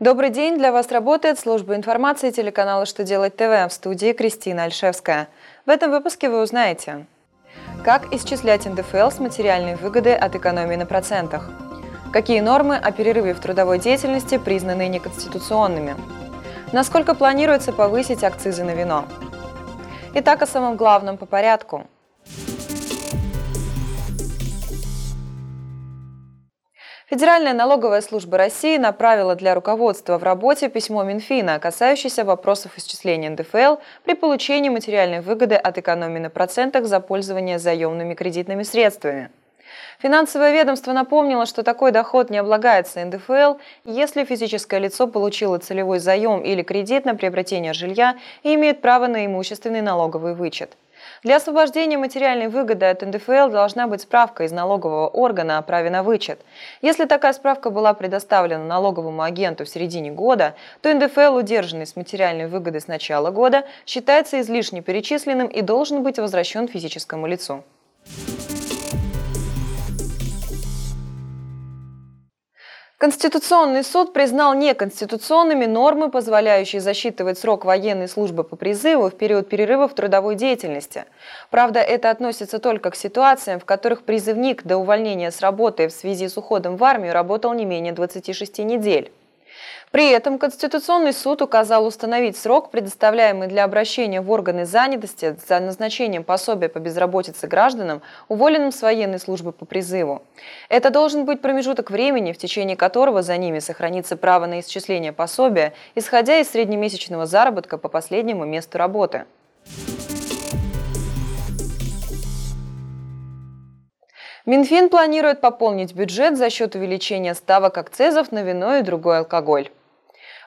Добрый день! Для вас работает служба информации телеканала «Что делать ТВ» в студии Кристина Альшевская. В этом выпуске вы узнаете, как исчислять НДФЛ с материальной выгодой от экономии на процентах, какие нормы о перерыве в трудовой деятельности признаны неконституционными, насколько планируется повысить акцизы на вино. Итак, о самом главном по порядку – Федеральная налоговая служба России направила для руководства в работе письмо Минфина, касающееся вопросов исчисления НДФЛ при получении материальной выгоды от экономии на процентах за пользование заемными кредитными средствами. Финансовое ведомство напомнило, что такой доход не облагается НДФЛ, если физическое лицо получило целевой заем или кредит на приобретение жилья и имеет право на имущественный налоговый вычет. Для освобождения материальной выгоды от НДФЛ должна быть справка из налогового органа о праве на вычет. Если такая справка была предоставлена налоговому агенту в середине года, то НДФЛ, удержанный с материальной выгоды с начала года, считается излишне перечисленным и должен быть возвращен физическому лицу. Конституционный суд признал неконституционными нормы, позволяющие засчитывать срок военной службы по призыву в период перерыва в трудовой деятельности. Правда, это относится только к ситуациям, в которых призывник до увольнения с работы в связи с уходом в армию работал не менее 26 недель. При этом Конституционный суд указал установить срок, предоставляемый для обращения в органы занятости за назначением пособия по безработице гражданам, уволенным с военной службы по призыву. Это должен быть промежуток времени, в течение которого за ними сохранится право на исчисление пособия, исходя из среднемесячного заработка по последнему месту работы. Минфин планирует пополнить бюджет за счет увеличения ставок акцизов на вино и другой алкоголь.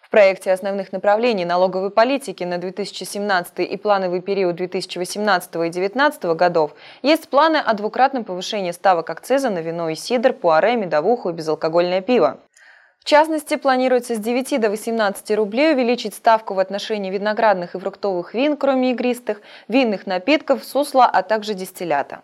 В проекте основных направлений налоговой политики на 2017 и плановый период 2018 и 2019 годов есть планы о двукратном повышении ставок акциза на вино и сидр, пуаре, медовуху и безалкогольное пиво. В частности, планируется с 9 до 18 рублей увеличить ставку в отношении виноградных и фруктовых вин, кроме игристых, винных напитков, сусла, а также дистиллята.